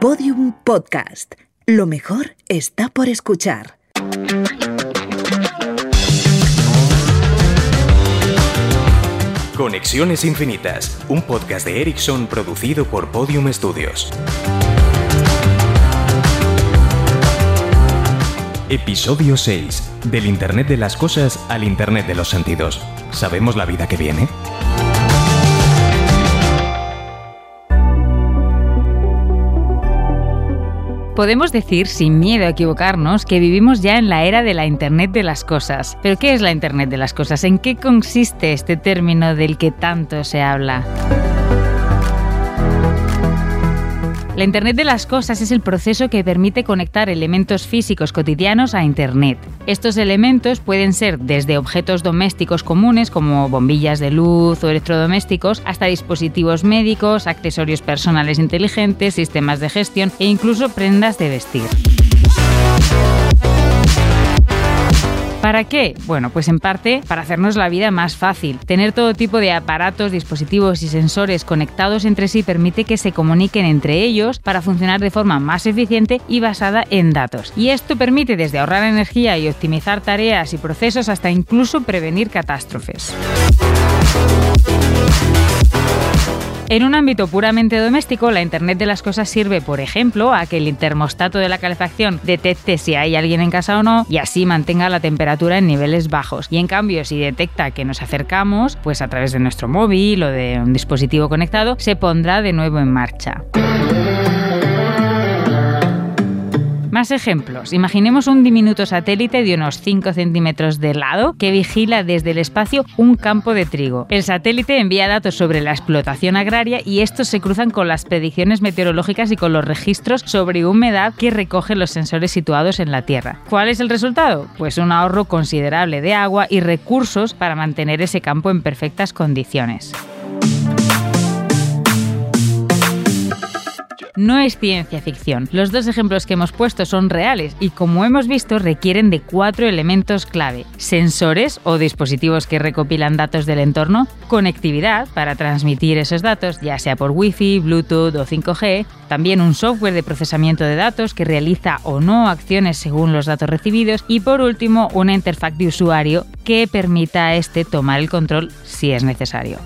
Podium Podcast. Lo mejor está por escuchar. Conexiones Infinitas, un podcast de Ericsson producido por Podium Studios. Episodio 6. Del Internet de las Cosas al Internet de los Sentidos. ¿Sabemos la vida que viene? Podemos decir, sin miedo a equivocarnos, que vivimos ya en la era de la Internet de las Cosas. ¿Pero qué es la Internet de las Cosas? ¿En qué consiste este término del que tanto se habla? La Internet de las Cosas es el proceso que permite conectar elementos físicos cotidianos a Internet. Estos elementos pueden ser desde objetos domésticos comunes como bombillas de luz o electrodomésticos hasta dispositivos médicos, accesorios personales inteligentes, sistemas de gestión e incluso prendas de vestir. ¿Para qué? Bueno, pues en parte para hacernos la vida más fácil. Tener todo tipo de aparatos, dispositivos y sensores conectados entre sí permite que se comuniquen entre ellos para funcionar de forma más eficiente y basada en datos. Y esto permite desde ahorrar energía y optimizar tareas y procesos hasta incluso prevenir catástrofes. En un ámbito puramente doméstico, la Internet de las Cosas sirve, por ejemplo, a que el termostato de la calefacción detecte si hay alguien en casa o no y así mantenga la temperatura en niveles bajos. Y en cambio, si detecta que nos acercamos, pues a través de nuestro móvil o de un dispositivo conectado, se pondrá de nuevo en marcha. Más ejemplos. Imaginemos un diminuto satélite de unos 5 centímetros de lado que vigila desde el espacio un campo de trigo. El satélite envía datos sobre la explotación agraria y estos se cruzan con las predicciones meteorológicas y con los registros sobre humedad que recogen los sensores situados en la Tierra. ¿Cuál es el resultado? Pues un ahorro considerable de agua y recursos para mantener ese campo en perfectas condiciones. No es ciencia ficción. Los dos ejemplos que hemos puesto son reales y como hemos visto requieren de cuatro elementos clave. Sensores o dispositivos que recopilan datos del entorno, conectividad para transmitir esos datos ya sea por Wi-Fi, Bluetooth o 5G, también un software de procesamiento de datos que realiza o no acciones según los datos recibidos y por último una interfaz de usuario que permita a este tomar el control si es necesario.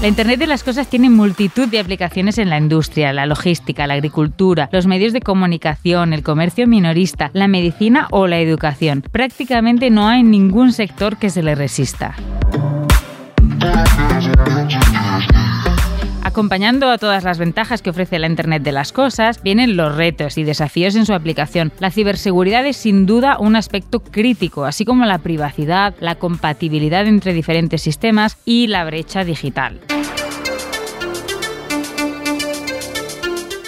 La Internet de las Cosas tiene multitud de aplicaciones en la industria, la logística, la agricultura, los medios de comunicación, el comercio minorista, la medicina o la educación. Prácticamente no hay ningún sector que se le resista. Acompañando a todas las ventajas que ofrece la Internet de las Cosas, vienen los retos y desafíos en su aplicación. La ciberseguridad es sin duda un aspecto crítico, así como la privacidad, la compatibilidad entre diferentes sistemas y la brecha digital.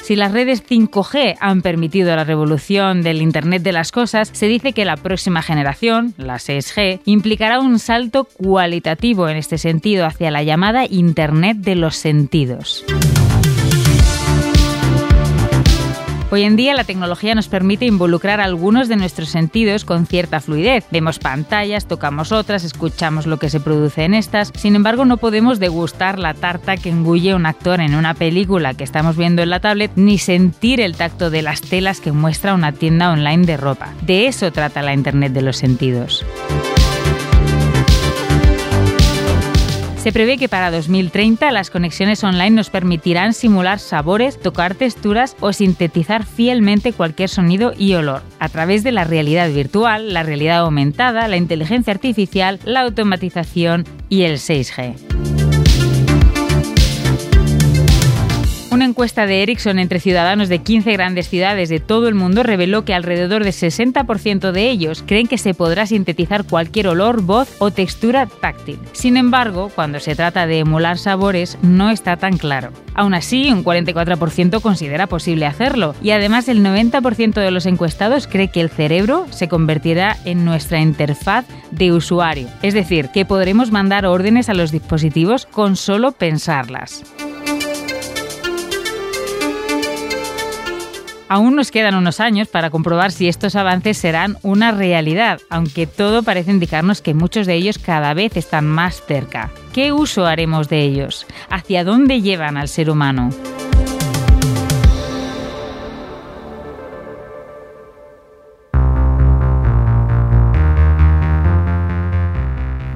Si las redes 5G han permitido la revolución del Internet de las Cosas, se dice que la próxima generación, la 6G, implicará un salto cualitativo en este sentido hacia la llamada Internet de los sentidos. Hoy en día la tecnología nos permite involucrar algunos de nuestros sentidos con cierta fluidez. Vemos pantallas, tocamos otras, escuchamos lo que se produce en estas. Sin embargo, no podemos degustar la tarta que engulle un actor en una película que estamos viendo en la tablet, ni sentir el tacto de las telas que muestra una tienda online de ropa. De eso trata la Internet de los sentidos. Se prevé que para 2030 las conexiones online nos permitirán simular sabores, tocar texturas o sintetizar fielmente cualquier sonido y olor a través de la realidad virtual, la realidad aumentada, la inteligencia artificial, la automatización y el 6G. Una encuesta de Ericsson entre ciudadanos de 15 grandes ciudades de todo el mundo reveló que alrededor del 60% de ellos creen que se podrá sintetizar cualquier olor, voz o textura táctil. Sin embargo, cuando se trata de emular sabores, no está tan claro. Aún así, un 44% considera posible hacerlo y además el 90% de los encuestados cree que el cerebro se convertirá en nuestra interfaz de usuario, es decir, que podremos mandar órdenes a los dispositivos con solo pensarlas. Aún nos quedan unos años para comprobar si estos avances serán una realidad, aunque todo parece indicarnos que muchos de ellos cada vez están más cerca. ¿qué uso haremos de ellos? ¿Hacia dónde llevan al ser humano?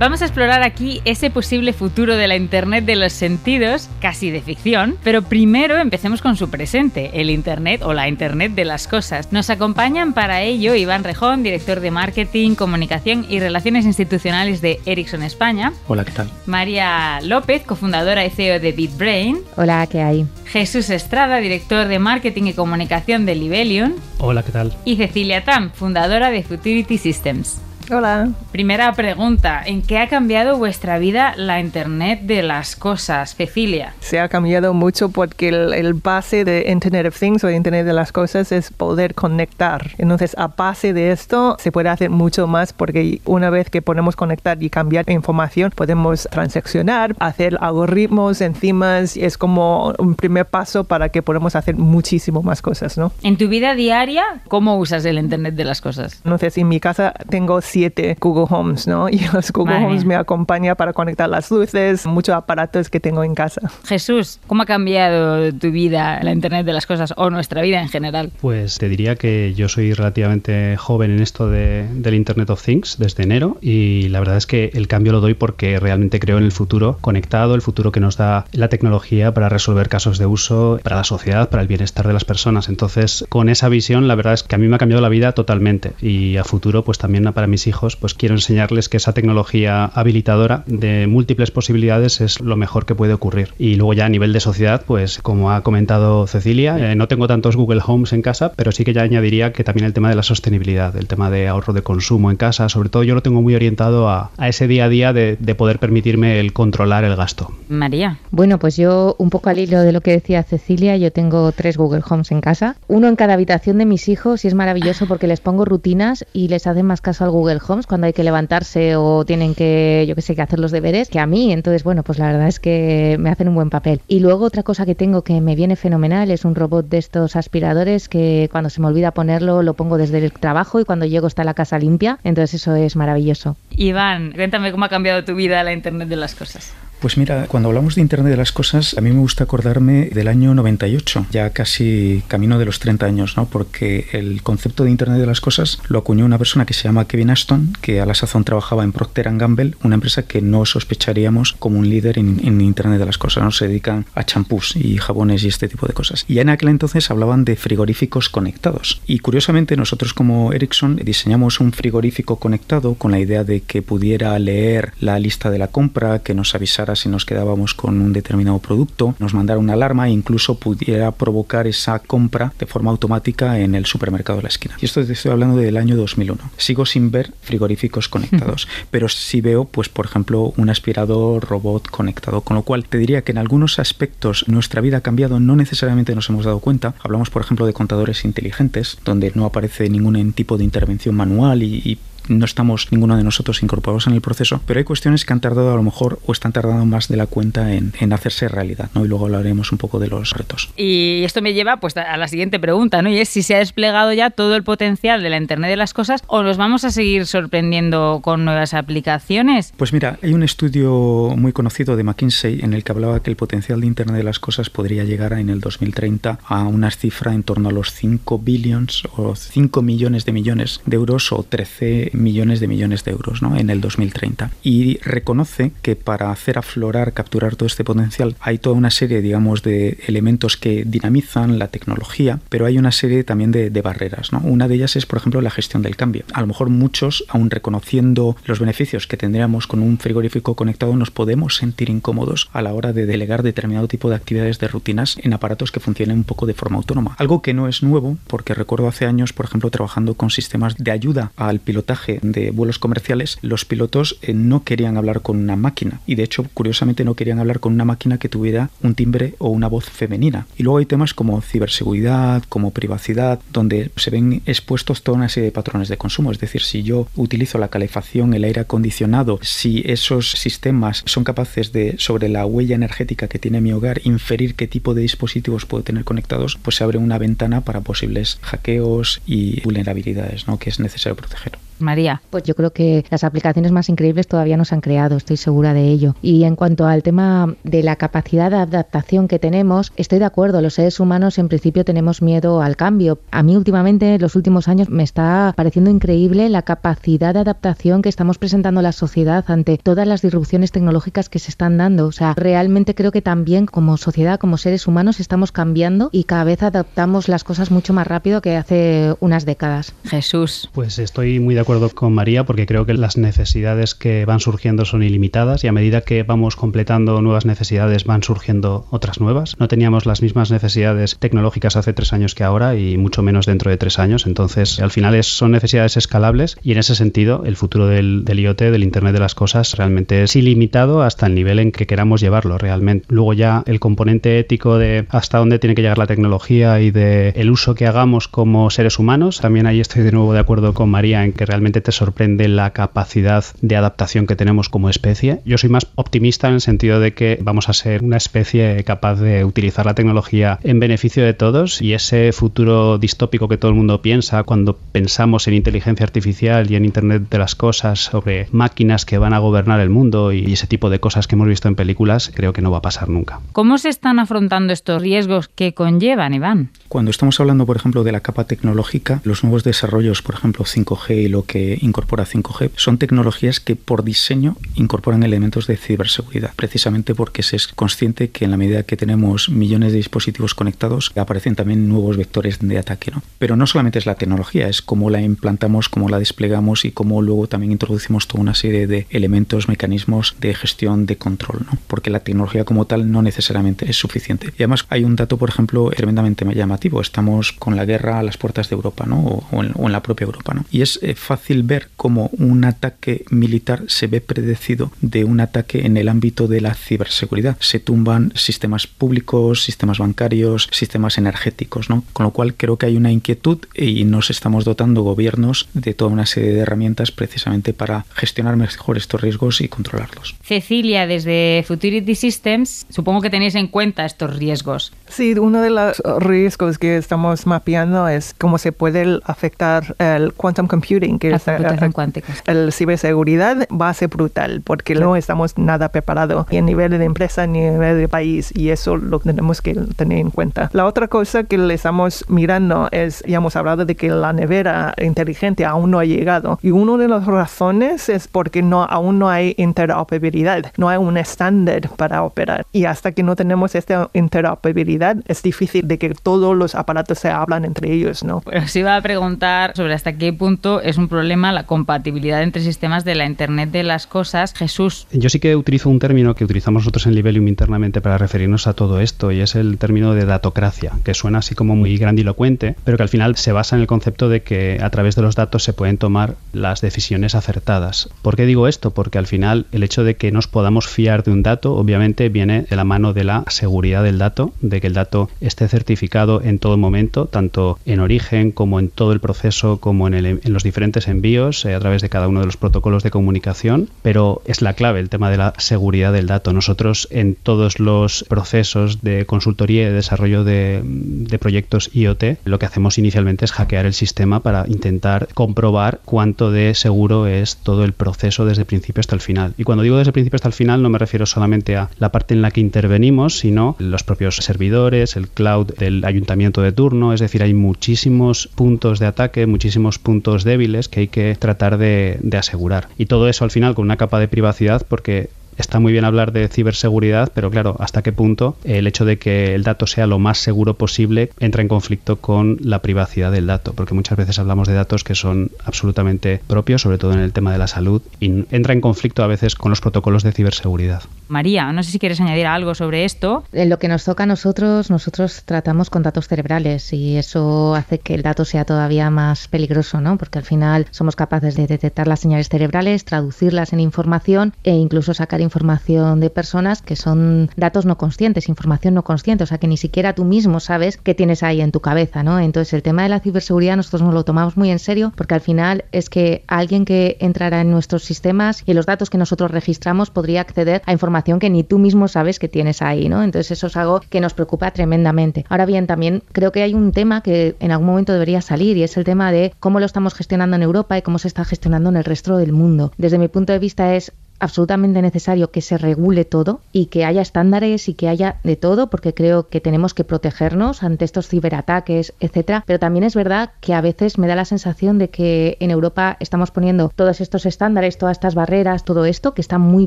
Vamos a explorar aquí ese posible futuro de la Internet de los sentidos, casi de ficción, pero primero empecemos con su presente, el Internet o la Internet de las cosas. Nos acompañan para ello Iván Rejón, director de Marketing, Comunicación y Relaciones Institucionales de Ericsson España. Hola, ¿qué tal? María López, cofundadora y CEO de BitBrain. Hola, ¿qué hay? Jesús Estrada, director de Marketing y Comunicación de Libelion. Hola, ¿qué tal? Y Cecilia Tam, fundadora de Futurity Systems. Hola. Primera pregunta, ¿en qué ha cambiado vuestra vida la Internet de las cosas, Cecilia? Se ha cambiado mucho porque el, base de Internet of Things o Internet de las cosas es poder conectar. Entonces, a base de esto se puede hacer mucho más porque una vez que podemos conectar y cambiar información, podemos transaccionar, hacer algoritmos, enzimas, es como un primer paso para que podamos hacer muchísimo más cosas, ¿no? En tu vida diaria, ¿cómo usas el Internet de las cosas? Entonces, en mi casa tengo siete Google Homes, ¿no? Y los Google Homes me acompañan para conectar las luces, muchos aparatos que tengo en casa. Jesús, ¿cómo ha cambiado tu vida, la Internet de las cosas o nuestra vida en general? Pues te diría que yo soy relativamente joven en esto de, del Internet of Things desde enero y la verdad es que el cambio lo doy porque realmente creo en el futuro conectado, el futuro que nos da la tecnología para resolver casos de uso para la sociedad, para el bienestar de las personas. Entonces, con esa visión, la verdad es que a mí me ha cambiado la vida totalmente y a futuro, pues también para mis hijos, pues quiero enseñarles que esa tecnología habilitadora de múltiples posibilidades es lo mejor que puede ocurrir. Y luego ya a nivel de sociedad, pues como ha comentado Cecilia, eh, no tengo tantos Google Homes en casa, pero sí que ya añadiría que también el tema de la sostenibilidad, el tema de ahorro de consumo en casa, sobre todo yo lo tengo muy orientado a, ese día a día de, de poder permitirme el controlar el gasto. María. Bueno, pues yo un poco al hilo de lo que decía Cecilia, yo tengo tres Google Homes en casa, uno en cada habitación de mis hijos y es maravilloso porque les pongo rutinas y les hacen más caso al Google Homes cuando hay que levantarse o tienen que, yo qué sé, que hacer los deberes que a mí. Entonces, bueno, pues la verdad es que me hacen un buen papel. Y luego otra cosa que tengo que me viene fenomenal es un robot de estos aspiradores que cuando se me olvida ponerlo lo pongo desde el trabajo y cuando llego está la casa limpia. Entonces eso es maravilloso. Iván, cuéntame cómo ha cambiado tu vida la Internet de las cosas. Pues mira, cuando hablamos de Internet de las Cosas, a mí me gusta acordarme del año 98, ya casi camino de los 30 años, ¿no? Porque el concepto de Internet de las Cosas lo acuñó una persona que se llama Kevin Ashton, que a la sazón trabajaba en Procter Gamble, una empresa que no sospecharíamos como un líder en, Internet de las Cosas, ¿no? Se dedican a champús y jabones y este tipo de cosas. Y en aquel entonces hablaban de frigoríficos conectados. Y curiosamente nosotros como Ericsson diseñamos un frigorífico conectado con la idea de que pudiera leer la lista de la compra, que nos avisara si nos quedábamos con un determinado producto, nos mandara una alarma e incluso pudiera provocar esa compra de forma automática en el supermercado de la esquina. Y esto te estoy hablando del año 2001. Sigo sin ver frigoríficos conectados, pero sí veo, pues, por ejemplo, un aspirador robot conectado, con lo cual te diría que en algunos aspectos nuestra vida ha cambiado, no necesariamente nos hemos dado cuenta. Hablamos, por ejemplo, de contadores inteligentes, donde no aparece ningún tipo de intervención manual y, y no estamos ninguno de nosotros incorporados en el proceso, pero hay cuestiones que han tardado a lo mejor o están tardando más de la cuenta en, hacerse realidad, ¿no? Y luego hablaremos un poco de los retos. Y esto me lleva pues a la siguiente pregunta, ¿no? Y es si se ha desplegado ya todo el potencial de la Internet de las cosas o nos vamos a seguir sorprendiendo con nuevas aplicaciones. Pues mira, hay un estudio muy conocido de McKinsey en el que hablaba que el potencial de Internet de las cosas podría llegar en el 2030 a una cifra en torno a los 5 billions o 5 millones de millones de euros o 13 millones de millones de euros ¿no? en el 2030. Y reconoce que para hacer aflorar, capturar todo este potencial, hay toda una serie, digamos, de elementos que dinamizan la tecnología, pero hay una serie también de, barreras. ¿no? Una de ellas es, por ejemplo, la gestión del cambio. A lo mejor muchos, aun reconociendo los beneficios que tendríamos con un frigorífico conectado, nos podemos sentir incómodos a la hora de delegar determinado tipo de actividades de rutinas en aparatos que funcionen un poco de forma autónoma. Algo que no es nuevo, porque recuerdo hace años, por ejemplo, trabajando con sistemas de ayuda al pilotaje de vuelos comerciales, los pilotos eh, no querían hablar con una máquina. Y de hecho, curiosamente, no querían hablar con una máquina que tuviera un timbre o una voz femenina. Y luego hay temas como ciberseguridad, como privacidad, donde se ven expuestos toda una serie de patrones de consumo. Es decir, si yo utilizo la calefacción, el aire acondicionado, si esos sistemas son capaces de, sobre la huella energética que tiene mi hogar, inferir qué tipo de dispositivos puedo tener conectados, pues se abre una ventana para posibles hackeos y vulnerabilidades ¿no? que es necesario proteger. María. Pues yo creo que las aplicaciones más increíbles todavía no se han creado, estoy segura de ello. Y en cuanto al tema de la capacidad de adaptación que tenemos, estoy de acuerdo, los seres humanos en principio tenemos miedo al cambio. A mí últimamente, en los últimos años, me está pareciendo increíble la capacidad de adaptación que estamos presentando la sociedad ante todas las disrupciones tecnológicas que se están dando. O sea, realmente creo que también como sociedad, como seres humanos, estamos cambiando y cada vez adaptamos las cosas mucho más rápido que hace unas décadas. Jesús. Pues estoy muy de acuerdo con María porque creo que las necesidades que van surgiendo son ilimitadas y a medida que vamos completando nuevas necesidades van surgiendo otras nuevas. No teníamos las mismas necesidades tecnológicas hace tres años que ahora y mucho menos dentro de tres años. Entonces, al final es, son necesidades escalables y en ese sentido el futuro del, del IoT, del Internet de las Cosas, realmente es ilimitado hasta el nivel en que queramos llevarlo realmente. Luego ya el componente ético de hasta dónde tiene que llegar la tecnología y de el uso que hagamos como seres humanos, también ahí estoy de nuevo de acuerdo con María en que realmente te sorprende la capacidad de adaptación que tenemos como especie. Yo soy más optimista en el sentido de que vamos a ser una especie capaz de utilizar la tecnología en beneficio de todos y ese futuro distópico que todo el mundo piensa cuando pensamos en inteligencia artificial y en Internet de las Cosas sobre máquinas que van a gobernar el mundo y ese tipo de cosas que hemos visto en películas, creo que no va a pasar nunca. ¿Cómo se están afrontando estos riesgos que conllevan, Iván? Cuando estamos hablando, por ejemplo, de la capa tecnológica, los nuevos desarrollos, por ejemplo, 5G y lo que incorpora 5G, son tecnologías que por diseño incorporan elementos de ciberseguridad, precisamente porque se es consciente que en la medida que tenemos millones de dispositivos conectados, aparecen también nuevos vectores de ataque. ¿no? Pero no solamente es la tecnología, es cómo la implantamos, cómo la desplegamos y cómo luego también introducimos toda una serie de elementos, mecanismos de gestión, de control, ¿no? porque la tecnología como tal no necesariamente es suficiente. Y además hay un dato, por ejemplo, tremendamente llamativo. Estamos con la guerra a las puertas de Europa ¿no? o, en, la propia Europa. ¿no? Y es eh, fácil ver cómo un ataque militar se ve predecido de un ataque en el ámbito de la ciberseguridad. Se tumban sistemas públicos, sistemas bancarios, sistemas energéticos, ¿no? Con lo cual creo que hay una inquietud y nos estamos dotando gobiernos de toda una serie de herramientas precisamente para gestionar mejor estos riesgos y controlarlos. Cecilia, desde Futurity Systems, supongo que tenéis en cuenta estos riesgos. Sí, uno de los riesgos que estamos mapeando es cómo se puede afectar el quantum computing, que La computación cuántica. el ciberseguridad va a ser brutal porque no estamos nada preparados ni a nivel de empresa ni a nivel de país y eso lo tenemos que tener en cuenta. La otra cosa que le estamos mirando es, ya hemos hablado de que la nevera inteligente aún no ha llegado y una de las razones es porque no, aún no hay interoperabilidad, no hay un estándar para operar y hasta que no tenemos esta interoperabilidad es difícil de que todos los aparatos se hablan entre ellos, ¿no? Pues os iba a preguntar sobre hasta qué punto es un problema la compatibilidad entre sistemas de la Internet de las Cosas. Jesús, Yo sí que utilizo un término que utilizamos nosotros en Libelium internamente para referirnos a todo esto y es el término de datocracia, que suena así como muy grandilocuente, pero que al final se basa en el concepto de que a través de los datos se pueden tomar las decisiones acertadas. ¿Por qué digo esto? Porque al final el hecho de que nos podamos fiar de un dato obviamente viene de la mano de la seguridad del dato, de que el dato esté certificado en todo momento, tanto en origen como en todo el proceso, como en, el- en los diferentes envíos eh, a través de cada uno de los protocolos de comunicación, pero es la clave el tema de la seguridad del dato. Nosotros en todos los procesos de consultoría y de desarrollo de, de proyectos IoT, lo que hacemos inicialmente es hackear el sistema para intentar comprobar cuánto de seguro es todo el proceso desde el principio hasta el final. Y cuando digo desde el principio hasta el final no me refiero solamente a la parte en la que intervenimos, sino los propios servidores, el cloud del ayuntamiento de turno, es decir, hay muchísimos puntos de ataque, muchísimos puntos débiles que hay que tratar de, de asegurar. Y todo eso al final con una capa de privacidad porque Está muy bien hablar de ciberseguridad, pero claro, hasta qué punto el hecho de que el dato sea lo más seguro posible entra en conflicto con la privacidad del dato, porque muchas veces hablamos de datos que son absolutamente propios, sobre todo en el tema de la salud, y entra en conflicto a veces con los protocolos de ciberseguridad. María, no sé si quieres añadir algo sobre esto. En lo que nos toca a nosotros, nosotros tratamos con datos cerebrales y eso hace que el dato sea todavía más peligroso, ¿no? Porque al final somos capaces de detectar las señales cerebrales, traducirlas en información e incluso sacar información de personas que son datos no conscientes, información no consciente, o sea que ni siquiera tú mismo sabes qué tienes ahí en tu cabeza, ¿no? Entonces el tema de la ciberseguridad nosotros nos lo tomamos muy en serio porque al final es que alguien que entrará en nuestros sistemas y los datos que nosotros registramos podría acceder a información que ni tú mismo sabes que tienes ahí, ¿no? Entonces eso es algo que nos preocupa tremendamente. Ahora bien, también creo que hay un tema que en algún momento debería salir y es el tema de cómo lo estamos gestionando en Europa y cómo se está gestionando en el resto del mundo. Desde mi punto de vista es absolutamente necesario que se regule todo y que haya estándares y que haya de todo, porque creo que tenemos que protegernos ante estos ciberataques, etcétera. Pero también es verdad que a veces me da la sensación de que en Europa estamos poniendo todos estos estándares, todas estas barreras, todo esto, que está muy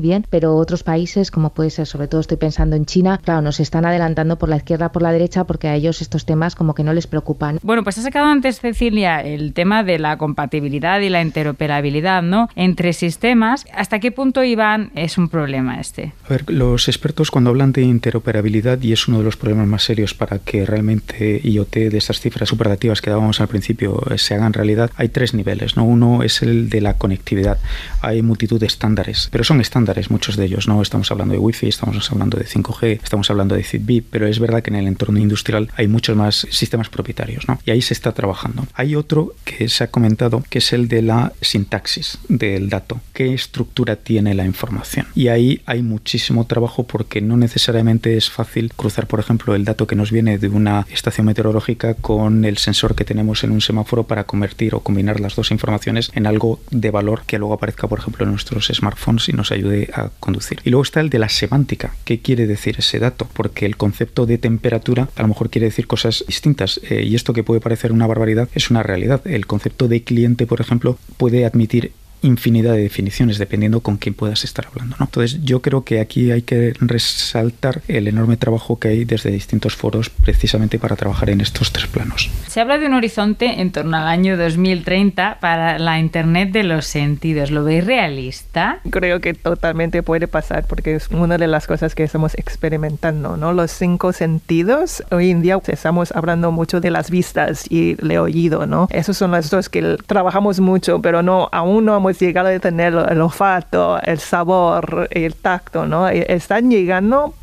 bien, pero otros países, como puede ser, sobre todo estoy pensando en China, claro, nos están adelantando por la izquierda, por la derecha, porque a ellos estos temas como que no les preocupan. Bueno, pues ha sacado antes, Cecilia, el tema de la compatibilidad y la interoperabilidad, ¿no? Entre sistemas. ¿Hasta qué punto Iván, es un problema este? A ver, los expertos cuando hablan de interoperabilidad, y es uno de los problemas más serios para que realmente IoT de estas cifras superlativas que dábamos al principio eh, se hagan realidad, hay tres niveles. ¿no? Uno es el de la conectividad. Hay multitud de estándares, pero son estándares muchos de ellos. No estamos hablando de Wi-Fi, estamos hablando de 5G, estamos hablando de Zigbee, pero es verdad que en el entorno industrial hay muchos más sistemas propietarios. ¿no? Y ahí se está trabajando. Hay otro que se ha comentado, que es el de la sintaxis del dato. ¿Qué estructura tiene la información. Y ahí hay muchísimo trabajo porque no necesariamente es fácil cruzar, por ejemplo, el dato que nos viene de una estación meteorológica con el sensor que tenemos en un semáforo para convertir o combinar las dos informaciones en algo de valor que luego aparezca, por ejemplo, en nuestros smartphones y nos ayude a conducir. Y luego está el de la semántica. ¿Qué quiere decir ese dato? Porque el concepto de temperatura a lo mejor quiere decir cosas distintas. Eh, y esto que puede parecer una barbaridad es una realidad. El concepto de cliente, por ejemplo, puede admitir infinidad de definiciones dependiendo con quién puedas estar hablando. ¿no? Entonces yo creo que aquí hay que resaltar el enorme trabajo que hay desde distintos foros precisamente para trabajar en estos tres planos. Se habla de un horizonte en torno al año 2030 para la Internet de los sentidos. ¿Lo veis realista? Creo que totalmente puede pasar porque es una de las cosas que estamos experimentando, ¿no? Los cinco sentidos. Hoy en día estamos hablando mucho de las vistas y el oído, ¿no? Esos son los dos que trabajamos mucho, pero no, aún no hemos llegado a tener el olfato, el sabor, el tacto, ¿no? E, están llegando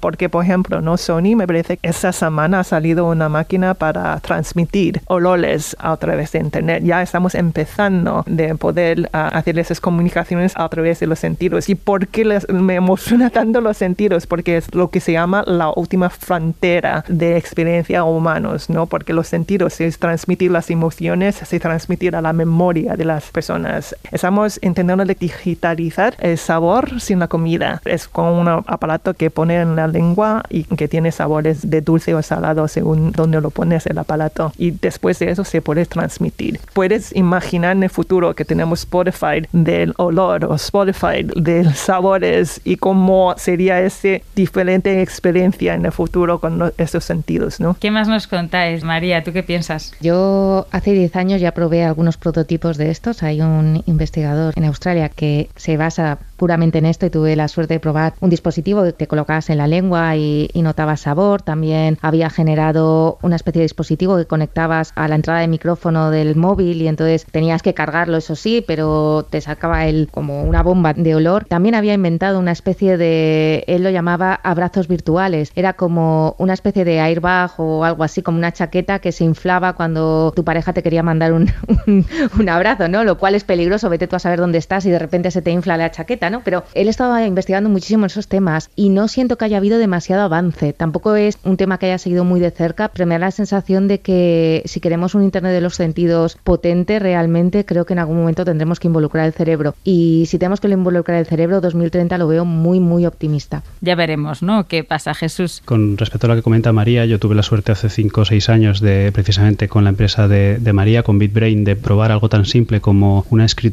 porque, por ejemplo, ¿no? Sony me parece que esta semana ha salido una máquina para transmitir olores a través de Internet. Ya estamos empezando de poder hacer esas comunicaciones a través de los sentidos. ¿Y por qué les, me emociona tanto los sentidos? Porque es lo que se llama la última frontera de experiencia humanos, ¿no? Porque los sentidos es transmitir las emociones, es transmitir a la memoria de las personas. Estamos intentando digitalizar el sabor sin la comida. Es con un aparato que pone en la lengua y que tiene sabores de dulce o salado según donde lo pones el aparato. Y después de eso se puede transmitir. Puedes imaginar en el futuro que tenemos Spotify del olor o Spotify de sabores y cómo sería esa diferente experiencia en el futuro con esos sentidos, ¿no? ¿Qué más nos contáis, María? ¿Tú qué piensas? Yo hace 10 años ya probé algunos prototipos de estos. Hay un investigador en Australia que se basa puramente en esto y tuve la suerte de probar un dispositivo que te colocabas en la lengua y, y notabas sabor. También había generado una especie de dispositivo que conectabas a la entrada de micrófono del móvil y entonces tenías que cargarlo, eso sí, pero te sacaba el como una bomba de olor. También había inventado una especie de, él lo llamaba abrazos virtuales. Era como una especie de airbag o algo así, como una chaqueta que se inflaba cuando tu pareja te quería mandar un, un abrazo, ¿no? Lo cual es peligroso, vete tú a saber dónde estás y de repente se te infla la chaqueta. Pero él estaba investigando muchísimo esos temas y no siento que haya habido demasiado avance. Tampoco es un tema que haya seguido muy de cerca, pero me da la sensación de que si queremos un Internet de los sentidos potente, realmente creo que en algún momento tendremos que involucrar el cerebro. Y si tenemos que involucrar el cerebro, 2030 lo veo muy, muy optimista. Ya veremos, ¿no? ¿Qué pasa, Jesús? Con respecto a lo que comenta María, yo tuve la suerte hace 5 o 6 años de, precisamente con la empresa de, de María, con BitBrain, de probar algo tan simple como una escritura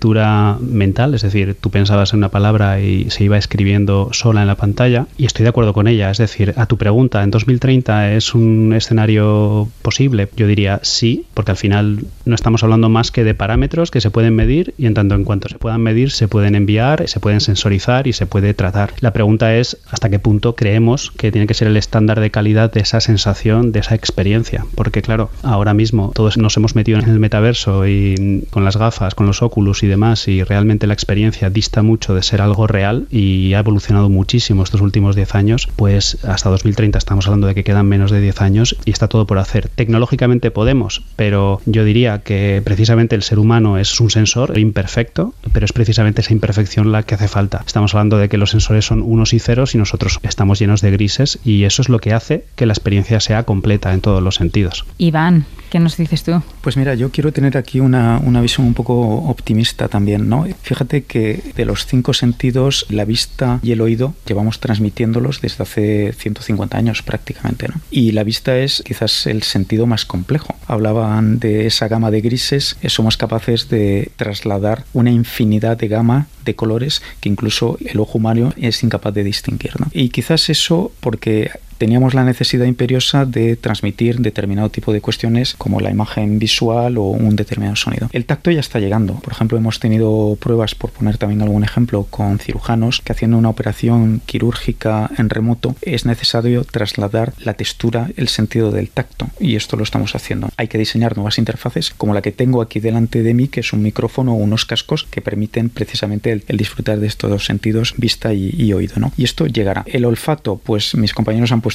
mental, es decir, tú pensabas en una palabra y se iba escribiendo sola en la pantalla. Y estoy de acuerdo con ella. Es decir, a tu pregunta, ¿en 2030 es un escenario posible? Yo diría sí, porque al final no estamos hablando más que de parámetros que se pueden medir y en tanto en cuanto se puedan medir, se pueden enviar, se pueden sensorizar y se puede tratar. La pregunta es hasta qué punto creemos que tiene que ser el estándar de calidad de esa sensación, de esa experiencia. Porque claro, ahora mismo todos nos hemos metido en el metaverso y con las gafas, con los óculos y demás y realmente la experiencia dista mucho de ser algo real y ha evolucionado muchísimo estos últimos 10 años, pues hasta 2030 estamos hablando de que quedan menos de 10 años y está todo por hacer. Tecnológicamente podemos, pero yo diría que precisamente el ser humano es un sensor imperfecto, pero es precisamente esa imperfección la que hace falta. Estamos hablando de que los sensores son unos y ceros y nosotros estamos llenos de grises y eso es lo que hace que la experiencia sea completa en todos los sentidos. Iván, ¿qué nos dices tú? Pues mira, yo quiero tener aquí una, una visión un poco optimista también, ¿no? Fíjate que de los cinco sentidos, la vista y el oído llevamos transmitiéndolos desde hace 150 años prácticamente, ¿no? Y la vista es quizás el sentido más complejo. Hablaban de esa gama de grises, somos capaces de trasladar una infinidad de gama de colores que incluso el ojo humano es incapaz de distinguir, ¿no? Y quizás eso porque teníamos la necesidad imperiosa de transmitir determinado tipo de cuestiones como la imagen visual o un determinado sonido. El tacto ya está llegando. Por ejemplo, hemos tenido pruebas, por poner también algún ejemplo, con cirujanos que haciendo una operación quirúrgica en remoto es necesario trasladar la textura, el sentido del tacto. Y esto lo estamos haciendo. Hay que diseñar nuevas interfaces como la que tengo aquí delante de mí, que es un micrófono o unos cascos que permiten precisamente el, disfrutar de estos dos sentidos, vista y, y oído. ¿no? Y esto llegará. El olfato, pues mis compañeros han puesto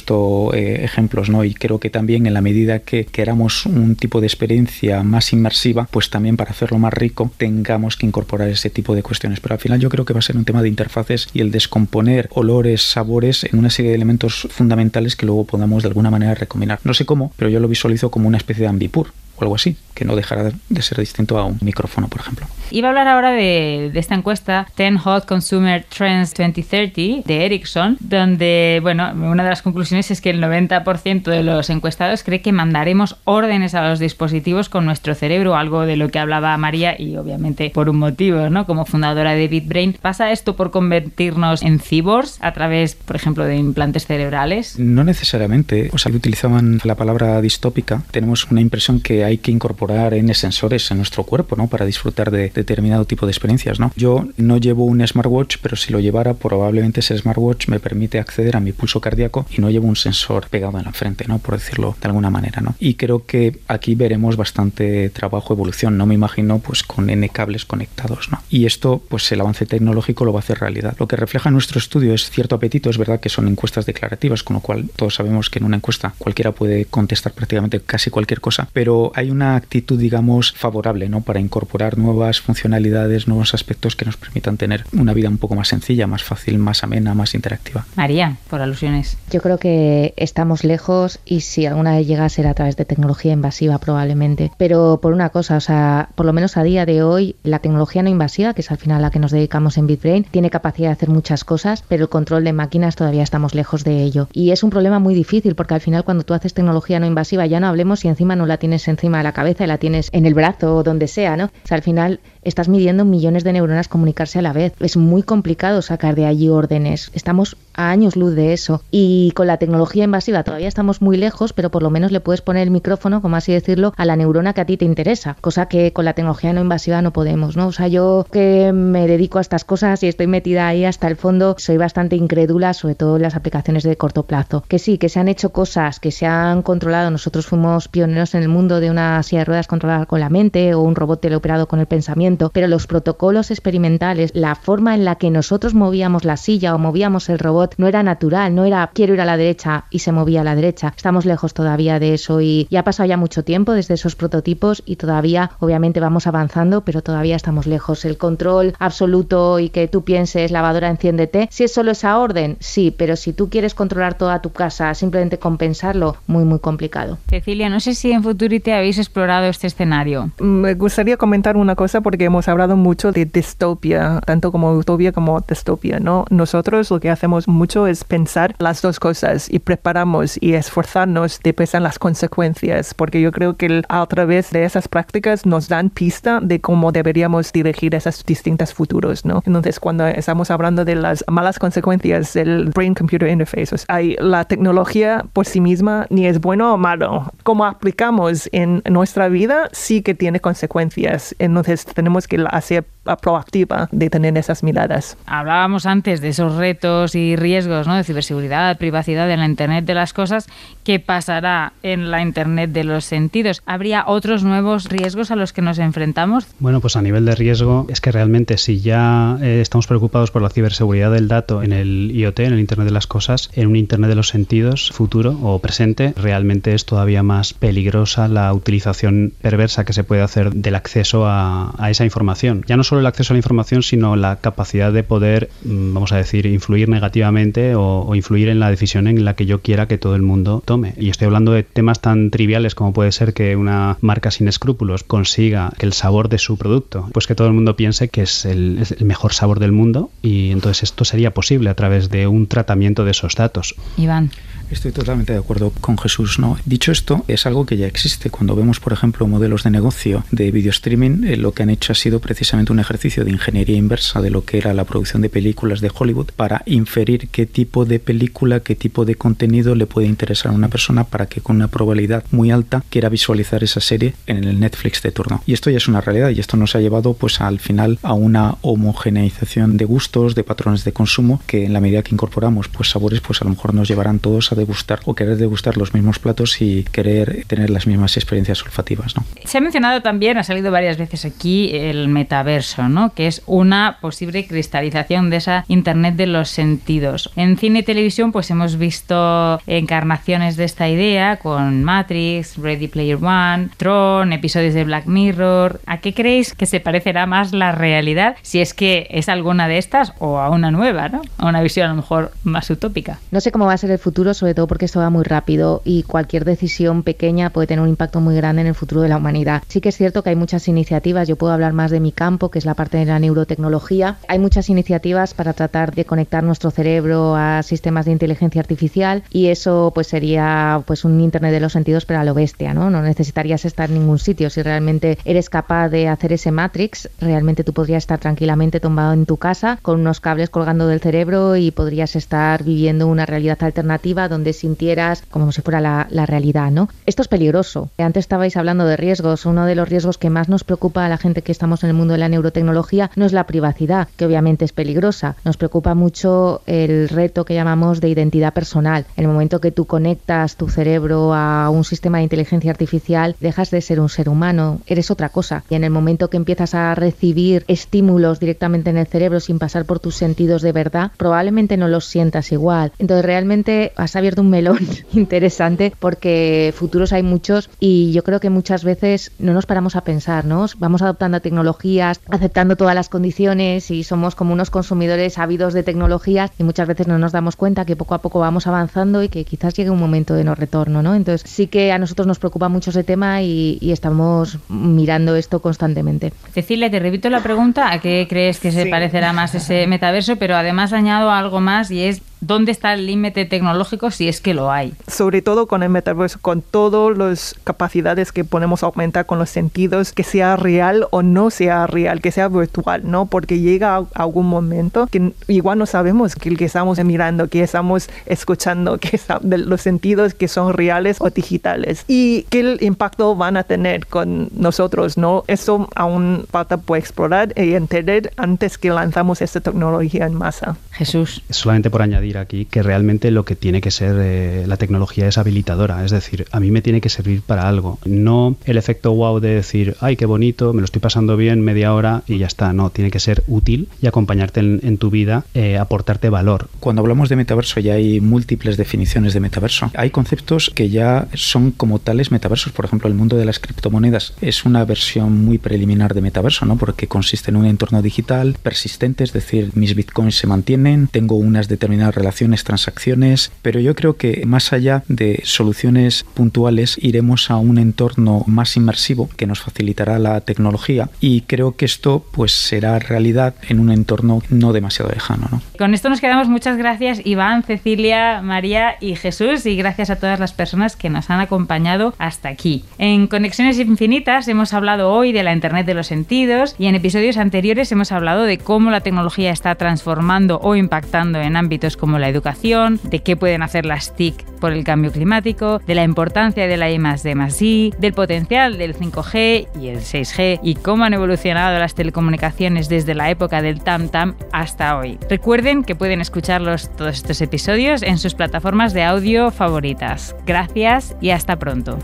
eh, ejemplos, ¿no? Y creo que también en la medida que queramos un tipo de experiencia más inmersiva, pues también para hacerlo más rico tengamos que incorporar ese tipo de cuestiones. Pero al final yo creo que va a ser un tema de interfaces y el descomponer olores, sabores en una serie de elementos fundamentales que luego podamos de alguna manera recombinar. No sé cómo, pero yo lo visualizo como una especie de ambipur o algo así, que no dejará de ser distinto a un micrófono, por ejemplo. Iba a hablar ahora de, esta encuesta 10 Hot Consumer Trends 2030 de Ericsson, donde, bueno, una de las conclusiones es que el 90% de los encuestados cree que mandaremos órdenes a los dispositivos con nuestro cerebro, algo de lo que hablaba María y obviamente por un motivo, ¿no? Como fundadora de BitBrain. ¿Pasa esto por convertirnos en cyborgs a través, por ejemplo, de implantes cerebrales? No necesariamente. O sea, utilizaban la palabra distópica. Tenemos una impresión que hay que incorporar en sensores en nuestro cuerpo, ¿no? Para disfrutar de determinado tipo de experiencias, ¿no? Yo no llevo un smartwatch, pero si lo llevara, probablemente ese smartwatch me permite acceder a mi pulso cardíaco y no llevo un sensor pegado en la frente, ¿no? Por decirlo de alguna manera, ¿no? Y creo que aquí veremos bastante trabajo, evolución. No me imagino, pues, con N cables conectados, ¿no? Y esto, pues, el avance tecnológico lo va a hacer realidad. Lo que refleja nuestro estudio es cierto apetito. Es verdad que son encuestas declarativas, con lo cual todos sabemos que en una encuesta cualquiera puede contestar prácticamente casi cualquier cosa, pero hay una actitud, digamos, favorable, ¿no? Para incorporar nuevas funcionalidades, nuevos aspectos que nos permitan tener una vida un poco más sencilla, más fácil, más amena, más interactiva. María, por alusiones. Yo creo que estamos lejos y si alguna vez llega a ser a través de tecnología invasiva probablemente. Pero por una cosa, o sea, por lo menos a día de hoy, la tecnología no invasiva, que es al final la que nos dedicamos en BitBrain, tiene capacidad de hacer muchas cosas, pero el control de máquinas todavía estamos lejos de ello. Y es un problema muy difícil porque al final cuando tú haces tecnología no invasiva ya no hablemos si encima no la tienes encima de la cabeza y la tienes en el brazo o donde sea, ¿no? O sea, al final estás midiendo millones de neuronas comunicarse a la vez. Es muy complicado sacar de allí órdenes. Estamos a años luz de eso. Y con la tecnología invasiva todavía estamos muy lejos, pero por lo menos le puedes poner el micrófono, como así decirlo, a la neurona que a ti te interesa, cosa que con la tecnología no invasiva no podemos, ¿no? O sea, yo que me dedico a estas cosas y estoy metida ahí hasta el fondo, soy bastante incrédula, sobre todo en las aplicaciones de corto plazo. Que sí, que se han hecho cosas, que se han controlado. Nosotros fuimos pioneros en el mundo de una silla de ruedas controlada con la mente o un robot teleoperado con el pensamiento, pero los protocolos experimentales, la forma en la que nosotros movíamos la silla o movíamos el robot no era natural, no era quiero ir a la derecha y se movía a la derecha. Estamos lejos todavía de eso y ya ha pasado ya mucho tiempo desde esos prototipos y todavía obviamente vamos avanzando, pero todavía estamos lejos. El control absoluto y que tú pienses lavadora enciéndete, si es solo esa orden, sí, pero si tú quieres controlar toda tu casa, simplemente compensarlo, muy muy complicado. Cecilia, no sé si en Futurity habéis explorado este escenario. Me gustaría comentar una cosa porque hemos hablado mucho de distopia, tanto como utopia como distopia, ¿no? Nosotros lo que hacemos mucho es pensar las dos cosas y preparamos y esforzarnos de pensar las consecuencias, porque yo creo que a través de esas prácticas nos dan pista de cómo deberíamos dirigir esas distintas futuros, ¿no? Entonces, cuando estamos hablando de las malas consecuencias del brain-computer interface, hay la tecnología por sí misma ni es bueno o malo. Cómo aplicamos en en nuestra vida sí que tiene consecuencias. Entonces tenemos que hacer proactiva de tener esas miradas. Hablábamos antes de esos retos y riesgos ¿no? de ciberseguridad, privacidad en la Internet de las cosas. ¿Qué pasará en la Internet de los sentidos? ¿Habría otros nuevos riesgos a los que nos enfrentamos? Bueno, pues a nivel de riesgo es que realmente si ya eh, estamos preocupados por la ciberseguridad del dato en el IoT, en el Internet de las cosas, en un Internet de los sentidos futuro o presente, realmente es todavía más peligrosa la utilización perversa que se puede hacer del acceso a, esa información. Ya no solo el acceso a la información, sino la capacidad de poder, mm, vamos a decir, influir negativamente o, influir en la decisión en la que yo quiera que todo el mundo tome. Y estoy hablando de temas tan triviales como puede ser que una marca sin escrúpulos consiga que el sabor de su producto, pues que todo el mundo piense que es el, es el mejor sabor del mundo y entonces esto sería posible a través de un tratamiento de esos datos. Iván. Estoy totalmente de acuerdo con Jesús. ¿no? Dicho esto, es algo que ya existe. Cuando vemos, por ejemplo, modelos de negocio de video streaming, eh, lo que han hecho ha sido precisamente un ejercicio de ingeniería inversa de lo que era la producción de películas de Hollywood para inferir qué tipo de película, qué tipo de contenido le puede interesar a una persona para que con una probabilidad muy alta quiera visualizar esa serie en el Netflix de turno. Y esto ya es una realidad y esto nos ha llevado pues al final a una homogeneización de gustos, de patrones de consumo que en la medida que incorporamos pues sabores pues a lo mejor nos llevarán todos a degustar o querer degustar los mismos platos y querer tener las mismas experiencias olfativas. ¿no? Se ha mencionado también, ha salido varias veces aquí, el metaverso, ¿no? que es una posible cristalización de esa Internet de los sentidos. En cine y televisión pues hemos visto encarnaciones de esta idea con Matrix, Ready Player One, Tron, episodios de Black Mirror. ¿A qué creéis que se parecerá más la realidad? Si es que es alguna de estas o a una nueva, ¿no? A una visión a lo mejor más utópica. No sé cómo va a ser el futuro, sobre todo porque esto va muy rápido y cualquier decisión pequeña puede tener un impacto muy grande en el futuro de la humanidad. Sí que es cierto que hay muchas iniciativas, yo puedo hablar más de mi campo, que es la parte de la neurotecnología. Hay muchas iniciativas para tratar de conectar nuestro cerebro a sistemas de inteligencia artificial y eso pues sería pues un internet de los sentidos pero a lo bestia, ¿no? No necesitarías estar en ningún sitio. Si realmente eres capaz de hacer ese matrix, realmente tú podrías estar tranquilamente tumbado en tu casa con unos cables colgando del cerebro y podrías estar viviendo una realidad alternativa donde sintieras como si fuera la, realidad, ¿no? Esto es peligroso. Antes estabais hablando de riesgos. Uno de los riesgos que más nos preocupa a la gente que estamos en el mundo de la neurotecnología no es la privacidad, que obviamente es peligrosa. Nos preocupa mucho el reto que llamamos de identidad personal. En el momento que tú conectas tu cerebro a un sistema de inteligencia artificial, dejas de ser un ser humano, eres otra cosa. Y en el momento que empiezas a recibir estímulos directamente en el cerebro sin pasar por tus sentidos de verdad, probablemente no los sientas igual. Entonces realmente has abierto un melón interesante porque futuros hay muchos y yo creo que muchas veces no nos paramos a pensar, ¿no? Vamos adoptando tecnologías, aceptando todas las condiciones y somos como unos consumidores ávidos de tecnologías y muchas veces no nos damos cuenta que poco a poco vamos avanzando y que quizás llegue un momento de no retorno, ¿no? Entonces sí que a nosotros nos preocupa mucho ese tema y, y estamos mirando esto constantemente. Cecilia, te repito la pregunta, ¿a qué crees que se Sí. parecerá más ese metaverso? Pero además añado algo más y es ¿dónde está el límite tecnológico si es que lo hay? sobre todo con el metaverso, con todas las capacidades que podemos aumentar con los sentidos, que sea real o no sea real, que sea virtual, ¿no? Porque llega a algún momento que igual no sabemos que el que estamos mirando, que estamos escuchando, que sa- de los sentidos que son reales o digitales y qué impacto van a tener con nosotros, ¿no? Eso aún falta por explorar y entender antes que lanzamos esta tecnología en masa. Jesús. Solamente por añadir aquí que realmente lo que tiene que ser eh, la tecnología es habilitadora, es decir, a mí me tiene que servir para algo, no el efecto wow de decir, ay, qué bonito, me lo estoy pasando bien media hora y ya está, no, tiene que ser útil y acompañarte en, tu vida, eh, aportarte valor. Cuando hablamos de metaverso ya hay múltiples definiciones de metaverso. Hay conceptos que ya son como tales metaversos. Por ejemplo, el mundo de las criptomonedas es una versión muy preliminar de metaverso, ¿no? Porque consiste en un entorno digital persistente, es decir, mis bitcoins se mantienen, tengo unas determinadas relaciones, transacciones, pero yo creo que más allá de soluciones puntuales iremos a un entorno más inmersivo que nos facilitará la tecnología y creo que esto pues será realidad en un entorno no demasiado lejano, ¿no? Con esto nos quedamos. Muchas gracias, Iván, Cecilia, María y Jesús. Y gracias a todas las personas que nos han acompañado hasta aquí. En Conexiones Infinitas hemos hablado hoy de la Internet de los Sentidos y en episodios anteriores hemos hablado de cómo la tecnología está transformando o impactando en ámbitos como como la educación, de qué pueden hacer las TIC por el cambio climático, de la importancia de la I D del potencial del 5G y el 6G y cómo han evolucionado las telecomunicaciones desde la época del tam tam hasta hoy. Recuerden que pueden escucharlos todos estos episodios en sus plataformas de audio favoritas. Gracias y hasta pronto.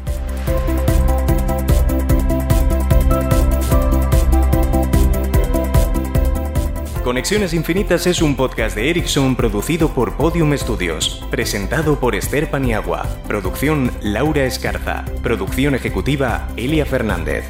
Conexiones Infinitas es un podcast de Ericsson producido por Podium Studios, presentado por Esther Paniagua, producción Laura Escarza, producción ejecutiva Elia Fernández.